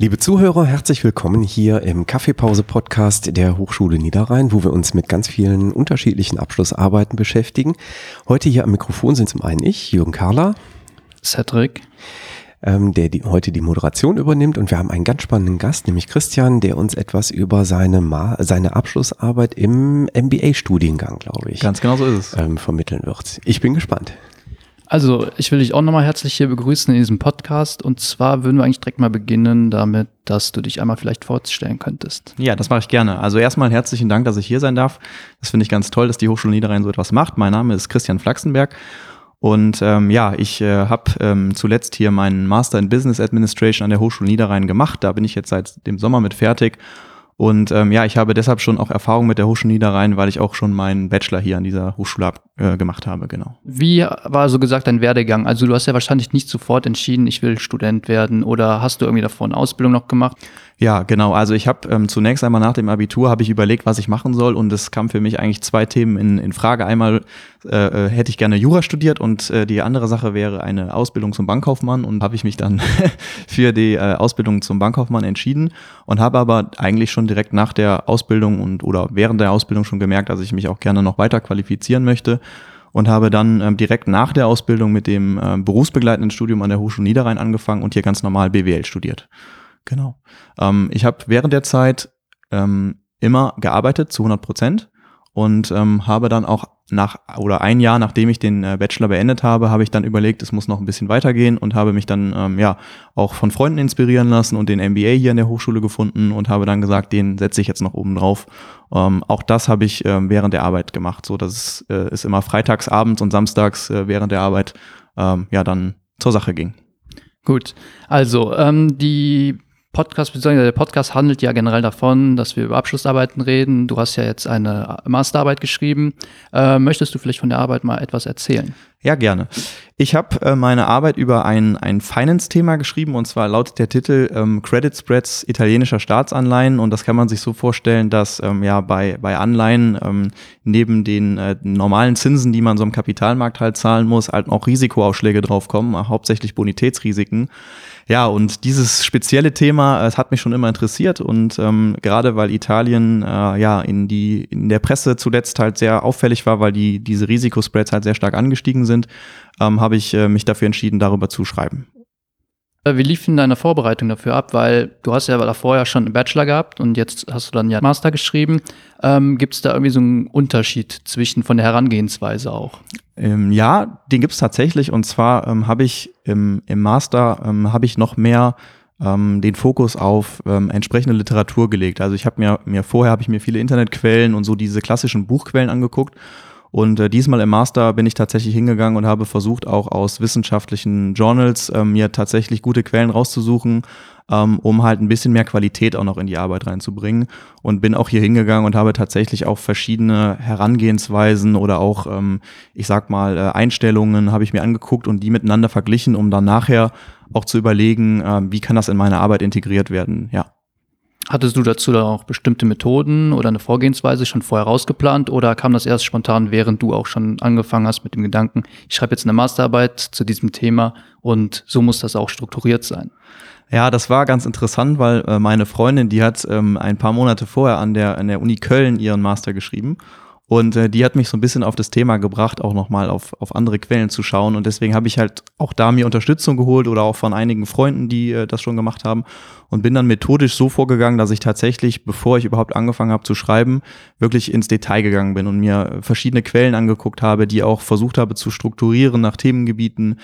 Liebe Zuhörer, herzlich willkommen hier im Kaffeepause-Podcast der Hochschule Niederrhein, wo wir uns mit ganz vielen unterschiedlichen Abschlussarbeiten beschäftigen. Heute hier am Mikrofon sind zum einen ich, Jürgen Karler. Cedric. Ähm, der die, heute die Moderation übernimmt und wir haben einen ganz spannenden Gast, nämlich Christian, der uns etwas über seine, Ma seine Abschlussarbeit im MBA-Studiengang, glaube ich. Ganz genau so ist es. Ähm, vermitteln wird. Ich bin gespannt. Also, ich will dich auch nochmal herzlich hier begrüßen in diesem Podcast. Und zwar würden wir eigentlich direkt mal beginnen damit, dass du dich einmal vielleicht vorstellen könntest. Ja, das mache ich gerne. Also erstmal herzlichen Dank, dass ich hier sein darf. Das finde ich ganz toll, dass die Hochschule Niederrhein so etwas macht. Mein Name ist Christian Flachsenberg. Und ähm, ja, ich äh, habe ähm, zuletzt hier meinen Master in Business Administration an der Hochschule Niederrhein gemacht. Da bin ich jetzt seit dem Sommer mit fertig und ähm, ja, ich habe deshalb schon auch Erfahrung mit der Hochschule Niederrhein, weil ich auch schon meinen Bachelor hier an dieser Hochschule äh, gemacht habe, genau. Wie war so gesagt dein Werdegang? Also du hast ja wahrscheinlich nicht sofort entschieden, ich will Student werden oder hast du irgendwie davor eine Ausbildung noch gemacht? Ja, genau. Also ich habe ähm, zunächst einmal nach dem Abitur habe ich überlegt, was ich machen soll und es kam für mich eigentlich zwei Themen in, in Frage. Einmal äh, äh, hätte ich gerne Jura studiert und äh, die andere Sache wäre eine Ausbildung zum Bankkaufmann und habe ich mich dann für die äh, Ausbildung zum Bankkaufmann entschieden und habe aber eigentlich schon direkt nach der Ausbildung und oder während der Ausbildung schon gemerkt, dass ich mich auch gerne noch weiter qualifizieren möchte und habe dann ähm, direkt nach der Ausbildung mit dem ähm, berufsbegleitenden Studium an der Hochschule Niederrhein angefangen und hier ganz normal BWL studiert. Genau. Ähm, ich habe während der Zeit ähm, immer gearbeitet zu 100 Prozent und ähm, habe dann auch nach oder ein Jahr nachdem ich den äh, Bachelor beendet habe, habe ich dann überlegt, es muss noch ein bisschen weitergehen und habe mich dann ähm, ja auch von Freunden inspirieren lassen und den MBA hier an der Hochschule gefunden und habe dann gesagt, den setze ich jetzt noch oben drauf. Ähm, auch das habe ich ähm, während der Arbeit gemacht, so dass es äh, ist immer freitags abends und samstags äh, während der Arbeit ähm, ja dann zur Sache ging. Gut, also ähm, die Podcast, beziehungsweise der Podcast handelt ja generell davon, dass wir über Abschlussarbeiten reden. Du hast ja jetzt eine Masterarbeit geschrieben. Äh, möchtest du vielleicht von der Arbeit mal etwas erzählen? Ja, gerne. Ich habe äh, meine Arbeit über ein, ein Finance-Thema geschrieben und zwar lautet der Titel ähm, Credit Spreads italienischer Staatsanleihen und das kann man sich so vorstellen, dass ähm, ja bei, bei Anleihen ähm, neben den äh, normalen Zinsen, die man so im Kapitalmarkt halt zahlen muss, halt auch Risikoausschläge draufkommen, hauptsächlich Bonitätsrisiken. Ja, und dieses spezielle Thema, es hat mich schon immer interessiert und ähm, gerade weil Italien äh, ja in die in der Presse zuletzt halt sehr auffällig war, weil die diese Risikospreads halt sehr stark angestiegen sind, ähm, habe ich äh, mich dafür entschieden, darüber zu schreiben. Äh, wie lief denn deine Vorbereitung dafür ab? Weil du hast ja davor ja schon einen Bachelor gehabt und jetzt hast du dann ja Master geschrieben. Ähm, gibt es da irgendwie so einen Unterschied zwischen von der Herangehensweise auch? Ähm, ja, den gibt es tatsächlich. Und zwar ähm, habe ich im, im Master ähm, habe ich noch mehr ähm, den Fokus auf ähm, entsprechende Literatur gelegt. Also ich habe mir, mir vorher habe ich mir viele Internetquellen und so diese klassischen Buchquellen angeguckt und äh, diesmal im Master bin ich tatsächlich hingegangen und habe versucht, auch aus wissenschaftlichen Journals äh, mir tatsächlich gute Quellen rauszusuchen, ähm, um halt ein bisschen mehr Qualität auch noch in die Arbeit reinzubringen. Und bin auch hier hingegangen und habe tatsächlich auch verschiedene Herangehensweisen oder auch, ähm, ich sag mal, äh, Einstellungen habe ich mir angeguckt und die miteinander verglichen, um dann nachher auch zu überlegen, äh, wie kann das in meine Arbeit integriert werden. Ja. Hattest du dazu dann auch bestimmte Methoden oder eine Vorgehensweise schon vorher rausgeplant oder kam das erst spontan, während du auch schon angefangen hast mit dem Gedanken, ich schreibe jetzt eine Masterarbeit zu diesem Thema und so muss das auch strukturiert sein? Ja, das war ganz interessant, weil äh, meine Freundin, die hat ähm, ein paar Monate vorher an der, an der Uni Köln ihren Master geschrieben und äh, die hat mich so ein bisschen auf das Thema gebracht, auch nochmal auf, auf andere Quellen zu schauen. Und deswegen habe ich halt auch da mir Unterstützung geholt oder auch von einigen Freunden, die äh, das schon gemacht haben. Und bin dann methodisch so vorgegangen, dass ich tatsächlich, bevor ich überhaupt angefangen habe zu schreiben, wirklich ins Detail gegangen bin und mir verschiedene Quellen angeguckt habe, die auch versucht habe zu strukturieren nach Themengebieten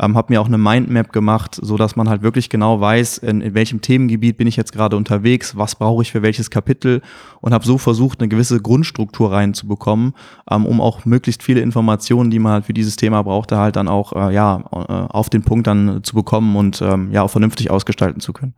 ähm, habe mir auch eine Mindmap gemacht, so dass man halt wirklich genau weiß, in, in welchem Themengebiet bin ich jetzt gerade unterwegs, was brauche ich für welches Kapitel und habe so versucht, eine gewisse Grundstruktur reinzubekommen, ähm, um auch möglichst viele Informationen, die man halt für dieses Thema brauchte, halt dann auch äh, ja äh, auf den Punkt dann zu bekommen und ähm, ja auch vernünftig ausgestalten zu können.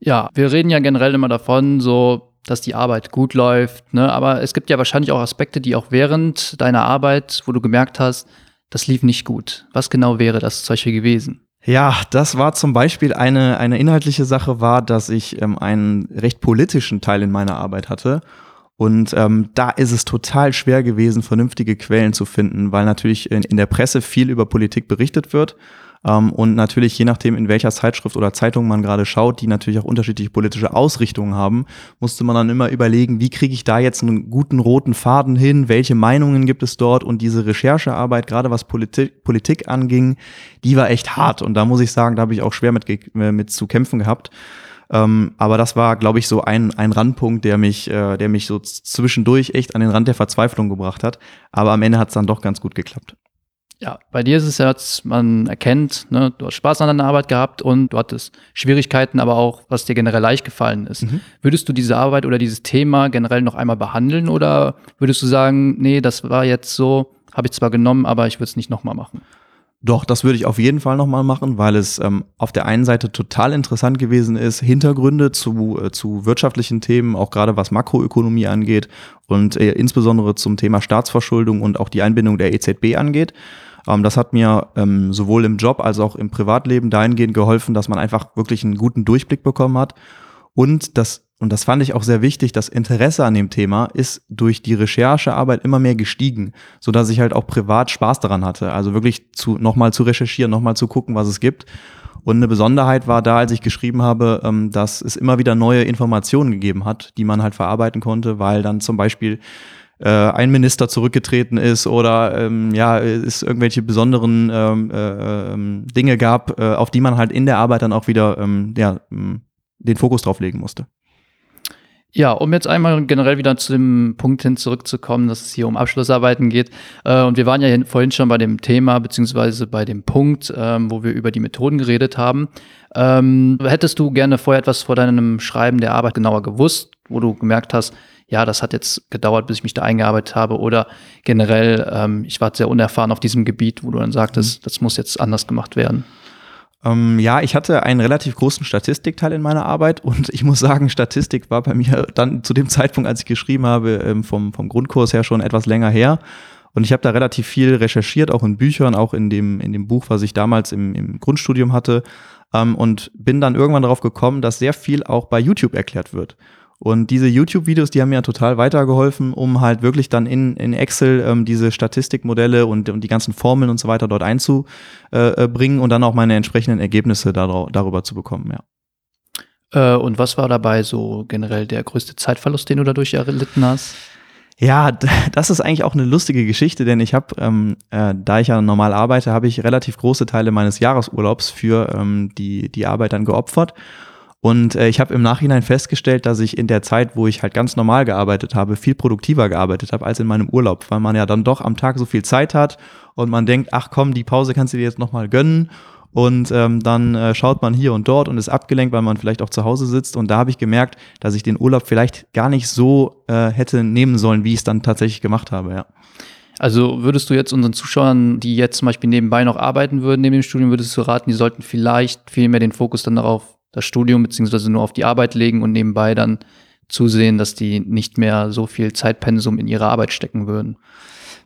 Ja, wir reden ja generell immer davon, so dass die Arbeit gut läuft. Ne? Aber es gibt ja wahrscheinlich auch Aspekte, die auch während deiner Arbeit, wo du gemerkt hast, das lief nicht gut. Was genau wäre das solche gewesen? Ja, das war zum Beispiel eine, eine inhaltliche Sache, war, dass ich ähm, einen recht politischen Teil in meiner Arbeit hatte. Und ähm, da ist es total schwer gewesen, vernünftige Quellen zu finden, weil natürlich in, in der Presse viel über Politik berichtet wird. Ähm, und natürlich, je nachdem, in welcher Zeitschrift oder Zeitung man gerade schaut, die natürlich auch unterschiedliche politische Ausrichtungen haben, musste man dann immer überlegen, wie kriege ich da jetzt einen guten roten Faden hin, welche Meinungen gibt es dort und diese Recherchearbeit, gerade was Politik, Politik anging, die war echt hart. Und da muss ich sagen, da habe ich auch schwer mit, äh, mit zu kämpfen gehabt. Ähm, aber das war, glaube ich, so ein, ein Randpunkt, der mich, äh, der mich so zwischendurch echt an den Rand der Verzweiflung gebracht hat. Aber am Ende hat es dann doch ganz gut geklappt. Ja, bei dir ist es ja, man erkennt, ne, du hast Spaß an deiner Arbeit gehabt und du hattest Schwierigkeiten, aber auch, was dir generell leicht gefallen ist. Mhm. Würdest du diese Arbeit oder dieses Thema generell noch einmal behandeln oder würdest du sagen, nee, das war jetzt so, habe ich zwar genommen, aber ich würde es nicht nochmal machen? Doch, das würde ich auf jeden Fall nochmal machen, weil es ähm, auf der einen Seite total interessant gewesen ist, Hintergründe zu, äh, zu wirtschaftlichen Themen, auch gerade was Makroökonomie angeht und äh, insbesondere zum Thema Staatsverschuldung und auch die Einbindung der EZB angeht. Ähm, das hat mir ähm, sowohl im Job als auch im Privatleben dahingehend geholfen, dass man einfach wirklich einen guten Durchblick bekommen hat. Und das, und das fand ich auch sehr wichtig, das Interesse an dem Thema ist durch die Recherchearbeit immer mehr gestiegen, so dass ich halt auch privat Spaß daran hatte. Also wirklich zu, nochmal zu recherchieren, nochmal zu gucken, was es gibt. Und eine Besonderheit war da, als ich geschrieben habe, ähm, dass es immer wieder neue Informationen gegeben hat, die man halt verarbeiten konnte, weil dann zum Beispiel äh, ein Minister zurückgetreten ist oder ähm, ja, es irgendwelche besonderen ähm, äh, ähm, Dinge gab, äh, auf die man halt in der Arbeit dann auch wieder ähm, ja, den Fokus drauf legen musste. Ja, um jetzt einmal generell wieder zu dem Punkt hin zurückzukommen, dass es hier um Abschlussarbeiten geht. Äh, und wir waren ja vorhin schon bei dem Thema, beziehungsweise bei dem Punkt, ähm, wo wir über die Methoden geredet haben. Ähm, hättest du gerne vorher etwas vor deinem Schreiben der Arbeit genauer gewusst, wo du gemerkt hast, ja, das hat jetzt gedauert, bis ich mich da eingearbeitet habe oder generell, ähm, ich war sehr unerfahren auf diesem Gebiet, wo du dann sagtest, mhm. das muss jetzt anders gemacht werden? Ähm, ja, ich hatte einen relativ großen Statistikteil in meiner Arbeit und ich muss sagen, Statistik war bei mir dann zu dem Zeitpunkt, als ich geschrieben habe, ähm, vom, vom Grundkurs her schon etwas länger her. Und ich habe da relativ viel recherchiert, auch in Büchern, auch in dem, in dem Buch, was ich damals im, im Grundstudium hatte. Ähm, und bin dann irgendwann darauf gekommen, dass sehr viel auch bei YouTube erklärt wird. Und diese YouTube-Videos, die haben mir total weitergeholfen, um halt wirklich dann in, in Excel ähm, diese Statistikmodelle und, und die ganzen Formeln und so weiter dort einzubringen und dann auch meine entsprechenden Ergebnisse darüber zu bekommen, ja. Äh, und was war dabei so generell der größte Zeitverlust, den du dadurch erlitten hast? Ja, das ist eigentlich auch eine lustige Geschichte, denn ich habe, ähm, äh, da ich ja normal arbeite, habe ich relativ große Teile meines Jahresurlaubs für ähm, die, die Arbeit dann geopfert. Und äh, ich habe im Nachhinein festgestellt, dass ich in der Zeit, wo ich halt ganz normal gearbeitet habe, viel produktiver gearbeitet habe als in meinem Urlaub, weil man ja dann doch am Tag so viel Zeit hat und man denkt, ach komm, die Pause kannst du dir jetzt nochmal gönnen. Und ähm, dann äh, schaut man hier und dort und ist abgelenkt, weil man vielleicht auch zu Hause sitzt. Und da habe ich gemerkt, dass ich den Urlaub vielleicht gar nicht so äh, hätte nehmen sollen, wie ich es dann tatsächlich gemacht habe, ja. Also würdest du jetzt unseren Zuschauern, die jetzt zum Beispiel nebenbei noch arbeiten würden, neben dem Studium, würdest du raten, die sollten vielleicht viel mehr den Fokus dann darauf das Studium beziehungsweise nur auf die Arbeit legen und nebenbei dann zusehen, dass die nicht mehr so viel Zeitpensum in ihre Arbeit stecken würden.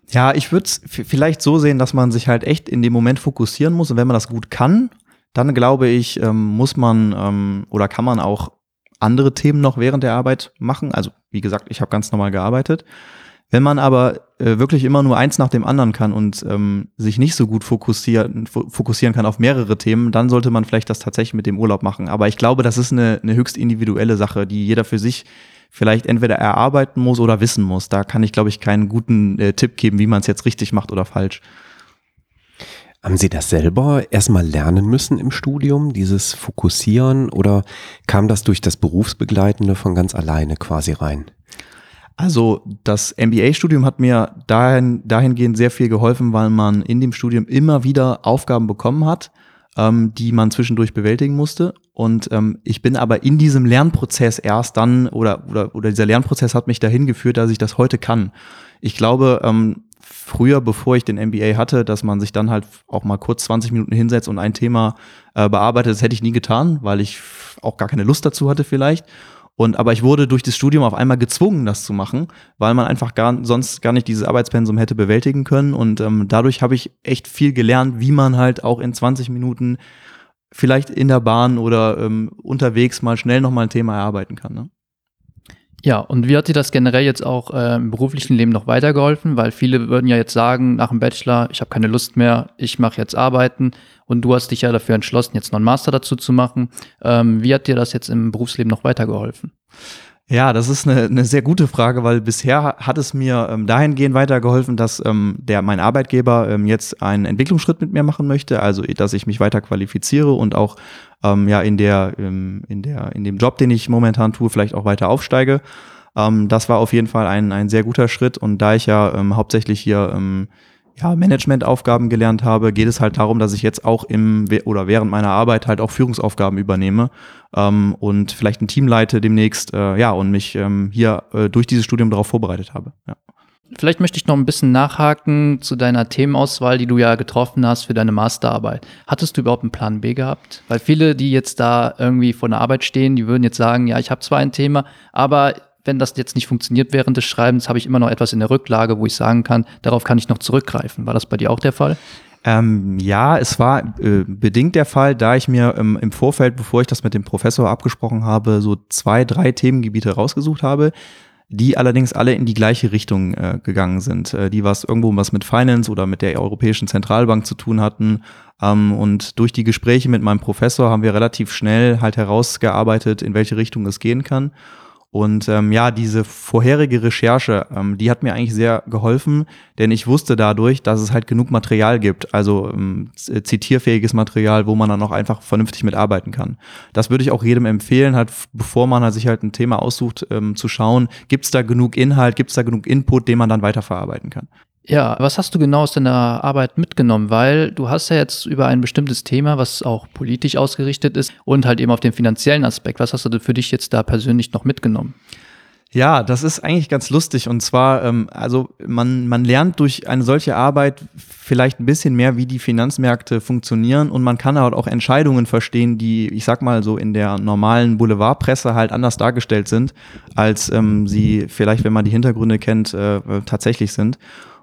Ja, ich würde es vielleicht so sehen, dass man sich halt echt in dem Moment fokussieren muss und wenn man das gut kann, dann glaube ich, ähm, muss man ähm, oder kann man auch andere Themen noch während der Arbeit machen. Also wie gesagt, ich habe ganz normal gearbeitet. Wenn man aber äh, wirklich immer nur eins nach dem anderen kann und ähm, sich nicht so gut fokussieren, fokussieren kann auf mehrere Themen, dann sollte man vielleicht das tatsächlich mit dem Urlaub machen. Aber ich glaube, das ist eine, eine höchst individuelle Sache, die jeder für sich vielleicht entweder erarbeiten muss oder wissen muss. Da kann ich, glaube ich, keinen guten äh, Tipp geben, wie man es jetzt richtig macht oder falsch. Haben Sie das selber erstmal lernen müssen im Studium, dieses Fokussieren, oder kam das durch das Berufsbegleitende von ganz alleine quasi rein? Also das MBA-Studium hat mir dahin, dahingehend sehr viel geholfen, weil man in dem Studium immer wieder Aufgaben bekommen hat, ähm, die man zwischendurch bewältigen musste. Und ähm, ich bin aber in diesem Lernprozess erst dann, oder, oder, oder dieser Lernprozess hat mich dahin geführt, dass ich das heute kann. Ich glaube, ähm, früher, bevor ich den MBA hatte, dass man sich dann halt auch mal kurz 20 Minuten hinsetzt und ein Thema äh, bearbeitet, das hätte ich nie getan, weil ich auch gar keine Lust dazu hatte vielleicht. Und aber ich wurde durch das Studium auf einmal gezwungen, das zu machen, weil man einfach gar, sonst gar nicht dieses Arbeitspensum hätte bewältigen können. Und ähm, dadurch habe ich echt viel gelernt, wie man halt auch in 20 Minuten vielleicht in der Bahn oder ähm, unterwegs mal schnell nochmal ein Thema erarbeiten kann. Ne? Ja, und wie hat dir das generell jetzt auch äh, im beruflichen Leben noch weitergeholfen? Weil viele würden ja jetzt sagen, nach dem Bachelor, ich habe keine Lust mehr, ich mache jetzt Arbeiten. Und du hast dich ja dafür entschlossen, jetzt noch einen Master dazu zu machen. Ähm, wie hat dir das jetzt im Berufsleben noch weitergeholfen? Ja, das ist eine, eine sehr gute Frage, weil bisher hat es mir ähm, dahingehend weitergeholfen, dass ähm, der mein Arbeitgeber ähm, jetzt einen Entwicklungsschritt mit mir machen möchte, also dass ich mich weiter qualifiziere und auch ähm, ja in der ähm, in der in dem Job, den ich momentan tue, vielleicht auch weiter aufsteige. Ähm, das war auf jeden Fall ein ein sehr guter Schritt und da ich ja ähm, hauptsächlich hier ähm, ja, Managementaufgaben gelernt habe, geht es halt darum, dass ich jetzt auch im oder während meiner Arbeit halt auch Führungsaufgaben übernehme ähm, und vielleicht ein Team leite demnächst, äh, ja, und mich ähm, hier äh, durch dieses Studium darauf vorbereitet habe. Ja. Vielleicht möchte ich noch ein bisschen nachhaken zu deiner Themenauswahl, die du ja getroffen hast für deine Masterarbeit. Hattest du überhaupt einen Plan B gehabt? Weil viele, die jetzt da irgendwie vor der Arbeit stehen, die würden jetzt sagen, ja, ich habe zwar ein Thema, aber wenn das jetzt nicht funktioniert während des Schreibens, habe ich immer noch etwas in der Rücklage, wo ich sagen kann, darauf kann ich noch zurückgreifen. War das bei dir auch der Fall? Ähm, ja, es war äh, bedingt der Fall, da ich mir ähm, im Vorfeld, bevor ich das mit dem Professor abgesprochen habe, so zwei, drei Themengebiete rausgesucht habe, die allerdings alle in die gleiche Richtung äh, gegangen sind, äh, die was irgendwo was mit Finance oder mit der Europäischen Zentralbank zu tun hatten. Ähm, und durch die Gespräche mit meinem Professor haben wir relativ schnell halt herausgearbeitet, in welche Richtung es gehen kann. Und ähm, ja, diese vorherige Recherche, ähm, die hat mir eigentlich sehr geholfen, denn ich wusste dadurch, dass es halt genug Material gibt, also ähm, zitierfähiges Material, wo man dann auch einfach vernünftig mitarbeiten kann. Das würde ich auch jedem empfehlen, halt bevor man halt sich halt ein Thema aussucht, ähm, zu schauen, gibt es da genug Inhalt, gibt es da genug Input, den man dann weiterverarbeiten kann. Ja, was hast du genau aus deiner Arbeit mitgenommen? Weil du hast ja jetzt über ein bestimmtes Thema, was auch politisch ausgerichtet ist und halt eben auf den finanziellen Aspekt. Was hast du für dich jetzt da persönlich noch mitgenommen? Ja, das ist eigentlich ganz lustig. Und zwar, ähm, also man, man lernt durch eine solche Arbeit vielleicht ein bisschen mehr, wie die Finanzmärkte funktionieren und man kann halt auch Entscheidungen verstehen, die, ich sag mal so, in der normalen Boulevardpresse halt anders dargestellt sind, als ähm, sie vielleicht, wenn man die Hintergründe kennt, äh, tatsächlich sind.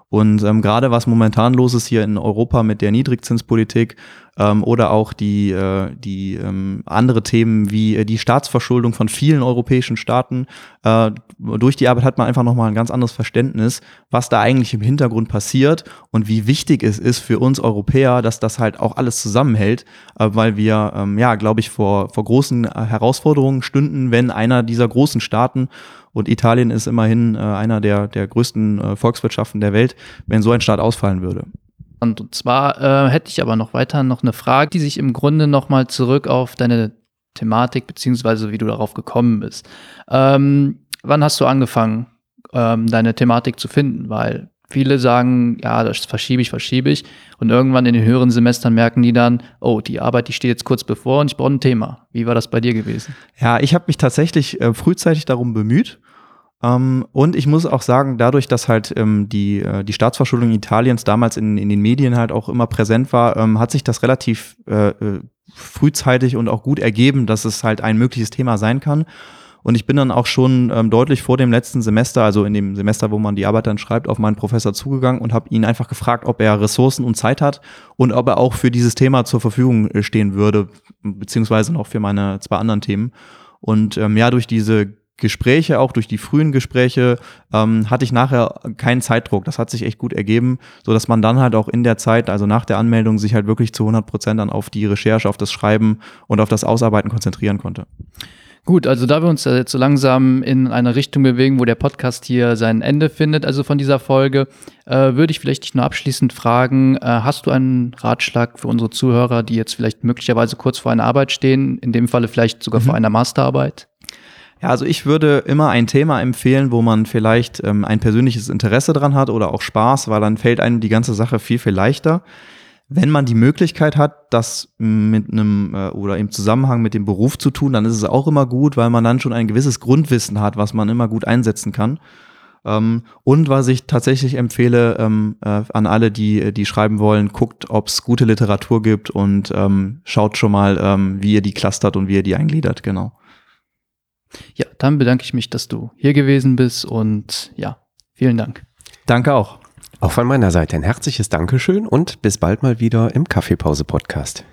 Und ähm, gerade was momentan los ist hier in Europa mit der Niedrigzinspolitik ähm, oder auch die, äh, die ähm, andere Themen wie äh, die Staatsverschuldung von vielen europäischen Staaten, äh, durch die Arbeit hat man einfach nochmal ein ganz anderes Verständnis, was da eigentlich im Hintergrund passiert und wie wichtig es ist für uns Europäer, dass das halt auch alles zusammenhält, äh, weil wir, ähm, ja, glaube ich, vor, vor großen äh, Herausforderungen stünden, wenn einer dieser großen Staaten und Italien ist immerhin äh, einer der, der größten äh, Volkswirtschaften der Welt, wenn so ein Staat ausfallen würde. Und zwar äh, hätte ich aber noch weiter noch eine Frage, die sich im Grunde nochmal zurück auf deine Thematik beziehungsweise wie du darauf gekommen bist. Ähm, wann hast du angefangen, ähm, deine Thematik zu finden? Weil Viele sagen, ja, das verschiebe ich, verschiebe ich. Und irgendwann in den höheren Semestern merken die dann, oh, die Arbeit, die steht jetzt kurz bevor und ich brauche ein Thema. Wie war das bei dir gewesen? Ja, ich habe mich tatsächlich äh, frühzeitig darum bemüht. Ähm, und ich muss auch sagen, dadurch, dass halt ähm, die, äh, die Staatsverschuldung Italiens damals in, in den Medien halt auch immer präsent war, ähm, hat sich das relativ äh, äh frühzeitig und auch gut ergeben, dass es halt ein mögliches Thema sein kann. Und ich bin dann auch schon ähm, deutlich vor dem letzten Semester, also in dem Semester, wo man die Arbeit dann schreibt, auf meinen Professor zugegangen und habe ihn einfach gefragt, ob er Ressourcen und Zeit hat und ob er auch für dieses Thema zur Verfügung äh, stehen würde, beziehungsweise noch für meine zwei anderen Themen. Und ähm, ja, durch diese Gespräche, auch durch die frühen Gespräche, ähm, hatte ich nachher keinen Zeitdruck. Das hat sich echt gut ergeben, so dass man dann halt auch in der Zeit, also nach der Anmeldung, sich halt wirklich zu 100 Prozent dann auf die Recherche, auf das Schreiben und auf das Ausarbeiten konzentrieren konnte. Gut, also da wir uns jetzt so langsam in eine Richtung bewegen, wo der Podcast hier sein Ende findet, also von dieser Folge, äh, würde ich vielleicht dich nur abschließend fragen, äh, hast du einen Ratschlag für unsere Zuhörer, die jetzt vielleicht möglicherweise kurz vor einer Arbeit stehen, in dem Falle vielleicht sogar mhm. vor einer Masterarbeit? Ja, also ich würde immer ein Thema empfehlen, wo man vielleicht ähm, ein persönliches Interesse dran hat oder auch Spaß, weil dann fällt einem die ganze Sache viel, viel leichter. Wenn man die Möglichkeit hat, das mit einem äh, oder im Zusammenhang mit dem Beruf zu tun, dann ist es auch immer gut, weil man dann schon ein gewisses Grundwissen hat, was man immer gut einsetzen kann. Ähm, und was ich tatsächlich empfehle ähm, äh, an alle, die, die schreiben wollen, guckt, ob es gute Literatur gibt und ähm, schaut schon mal, ähm, wie ihr die clustert und wie ihr die eingliedert, genau. Ja, dann bedanke ich mich, dass du hier gewesen bist und ja, vielen Dank. Danke auch. Auch von meiner Seite ein herzliches Dankeschön und bis bald mal wieder im Kaffeepause-Podcast.